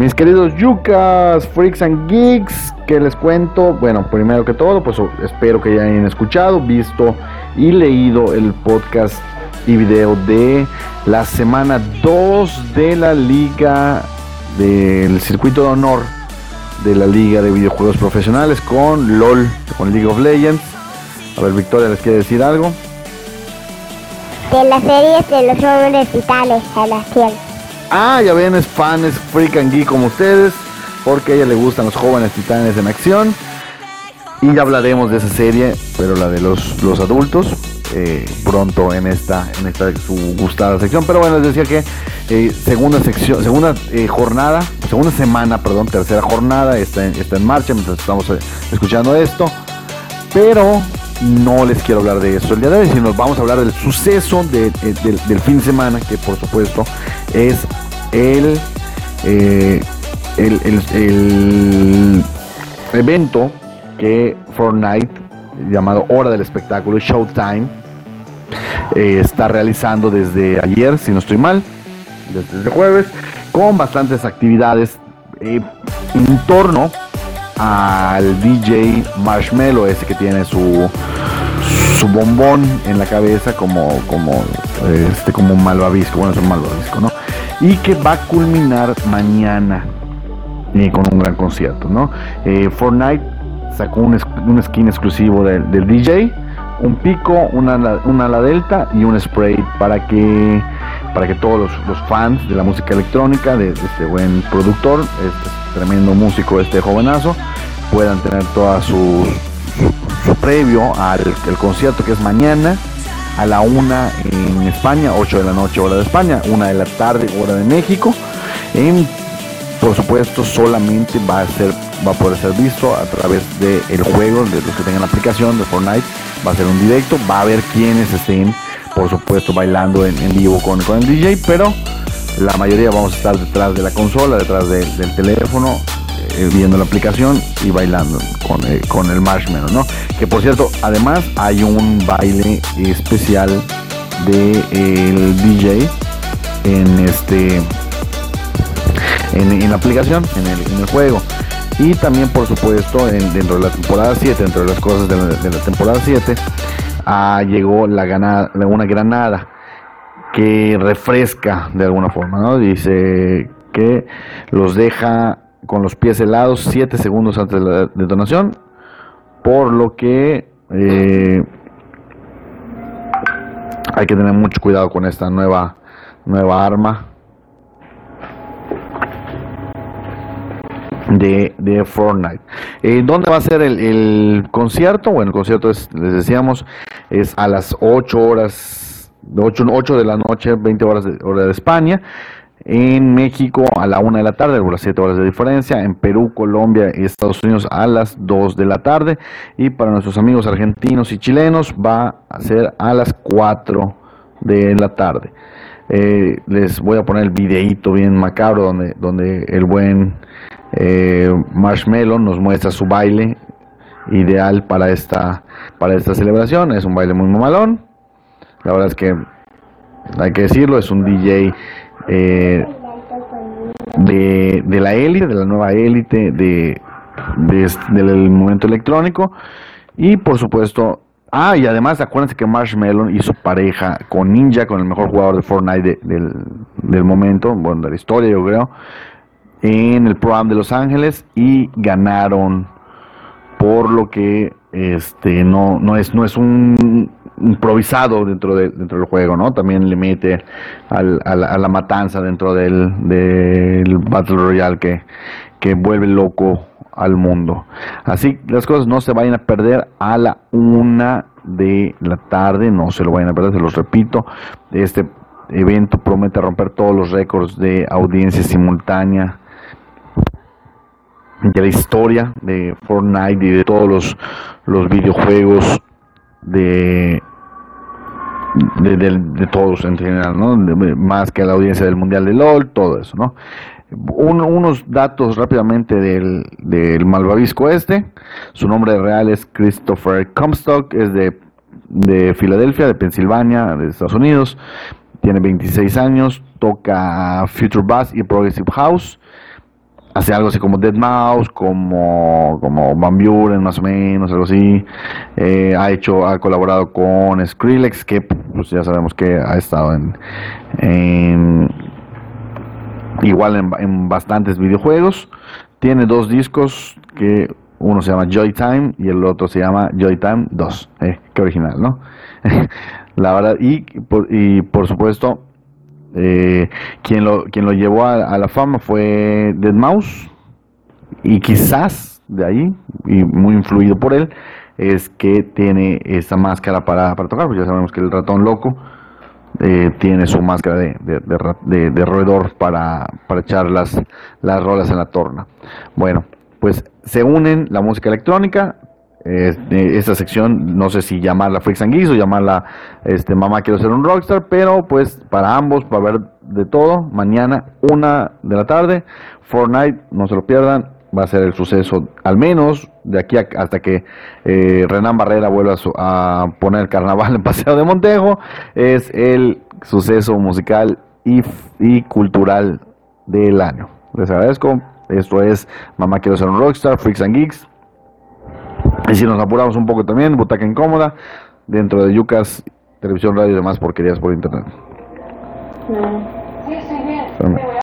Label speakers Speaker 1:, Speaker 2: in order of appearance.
Speaker 1: Mis queridos yucas, freaks and geeks, que les cuento, bueno, primero que todo, pues espero que ya hayan escuchado, visto y leído el podcast y video de la semana 2 de la liga del circuito de honor de la liga de videojuegos profesionales con LOL, con League of Legends. A ver, Victoria, ¿les quiere decir algo?
Speaker 2: De las series de los jóvenes vitales, Sebastián.
Speaker 1: Ah, ya ven, es fan, es freak and geek como ustedes, porque a ella le gustan los jóvenes titanes en acción. Y ya hablaremos de esa serie, pero la de los, los adultos, eh, pronto en esta, en esta su gustada sección. Pero bueno, les decía que eh, segunda sección, segunda eh, jornada, segunda semana, perdón, tercera jornada está está en marcha mientras estamos escuchando esto. Pero no les quiero hablar de eso el día de hoy, sino vamos a hablar del suceso del fin de semana, que por supuesto es el, el, el, evento que Fortnite, llamado Hora del Espectáculo, Showtime, eh, está realizando desde ayer, si no estoy mal, desde el jueves, con bastantes actividades eh, en torno al DJ Marshmello, ese que tiene su su bombón en la cabeza como como este como un malvavisco, bueno es un malvavisco, ¿no? Y que va a culminar mañana eh, con un gran concierto, ¿no? Eh, Fortnite sacó un, un skin exclusivo del, del DJ un pico, una, una ala delta y un spray para que para que todos los, fans de la música electrónica, de, este buen productor, este tremendo músico, este jovenazo, puedan tener toda su, previo al concierto que es mañana a la una en España, 8 de la noche hora de España, una de la tarde hora de México. En, por supuesto, solamente va a ser va a poder ser visto a través del juego, de los que tengan la aplicación de Fortnite. Va a ser un directo, va a haber quienes estén, por supuesto, bailando en, vivo con, con, el DJ, pero la mayoría vamos a estar detrás de la consola, detrás del teléfono, viendo la aplicación y bailando con, eh, con el marshmallow, ¿no? Que por cierto, además hay un baile especial de el DJ en este en, la aplicación, en el, en el juego. Y también, por supuesto, dentro de la temporada 7, dentro de las cosas de la, temporada 7, ah, llegó la ganada, una granada que refresca de alguna forma, ¿no? Dice que los deja con los pies helados 7 segundos antes de la detonación, por lo que eh, hay que tener mucho cuidado con esta nueva, nueva arma de, de Fortnite. Eh, ¿Dónde va a ser el, concierto? Bueno, el concierto es, les decíamos, es a las 8 horas, 8, 8 de la noche, 20 horas de hora de España. En México a la 1 de la tarde, por las 7 horas de diferencia. En Perú, Colombia y Estados Unidos a las 2 de la tarde. Y para nuestros amigos argentinos y chilenos va a ser a las 4 de la tarde. Eh, les voy a poner el videíto bien macabro donde, donde el buen eh, Marshmallow nos muestra su baile ideal para esta, para esta celebración. Es un baile muy mamalón. La verdad es que hay que decirlo, es un DJ eh, de, de, la élite, de la nueva élite de, del momento electrónico. Y por supuesto, ah, y además acuérdense que Marshmallow hizo pareja con Ninja, con el mejor jugador de Fortnite del, del momento, bueno, de la historia yo creo en el programa de Los Ángeles y ganaron por lo que este no, no es no es un improvisado dentro, de, dentro del juego, ¿no? También le mete al, a, la, matanza dentro del, del Battle Royale que, que vuelve loco al mundo. Así las cosas no se vayan a perder a la una de la tarde, no se lo vayan a perder, se los repito. Este evento promete romper todos los récords de audiencia simultánea de la historia de Fortnite y de todos los, los videojuegos de de, todos en general, ¿no? más que la audiencia del Mundial de LOL, todo eso, ¿no? unos datos rápidamente del, del malvavisco este. Su nombre real es Christopher Comstock, es de, de Filadelfia, de Pensilvania, de Estados Unidos. Tiene 26 años, toca Future Bass y Progressive House hace algo así como Dead Mouse, como, como Van Buren, más o menos, algo así. Eh, ha hecho, ha colaborado con Skrillex, que pues ya sabemos que ha estado en, igual en, bastantes videojuegos. Tiene dos discos que uno se llama Joy Time y el otro se llama Joy Time 2. Eh, qué original, ¿no? La verdad, y y por supuesto, eh, quien, lo, quien lo llevó a, la fama fue Dead Mouse y quizás de ahí, y muy influido por él, es que tiene esa máscara para, para tocar, porque ya sabemos que el ratón loco eh, tiene su máscara de, de, de, roedor para, para echar las, las rolas en la torna. Bueno, pues se unen la música electrónica, este, esta sección, no sé si llamarla Freaks and o llamarla este, Mamá quiero ser un rockstar, pero pues para ambos, para ver de todo, mañana una de la tarde, Fortnite, no se lo pierdan, va a ser el suceso, al menos de aquí hasta que eh, Renan Barrera vuelva a, poner carnaval en Paseo de Montejo, es el suceso musical y, y cultural del año. Les agradezco, esto es Mamá quiero ser un rockstar, Freaks and Geeks. Y si nos apuramos un poco también, butaca incómoda, dentro de Yucas, televisión, radio y demás porquerías por internet. No. Sí, sí, bien.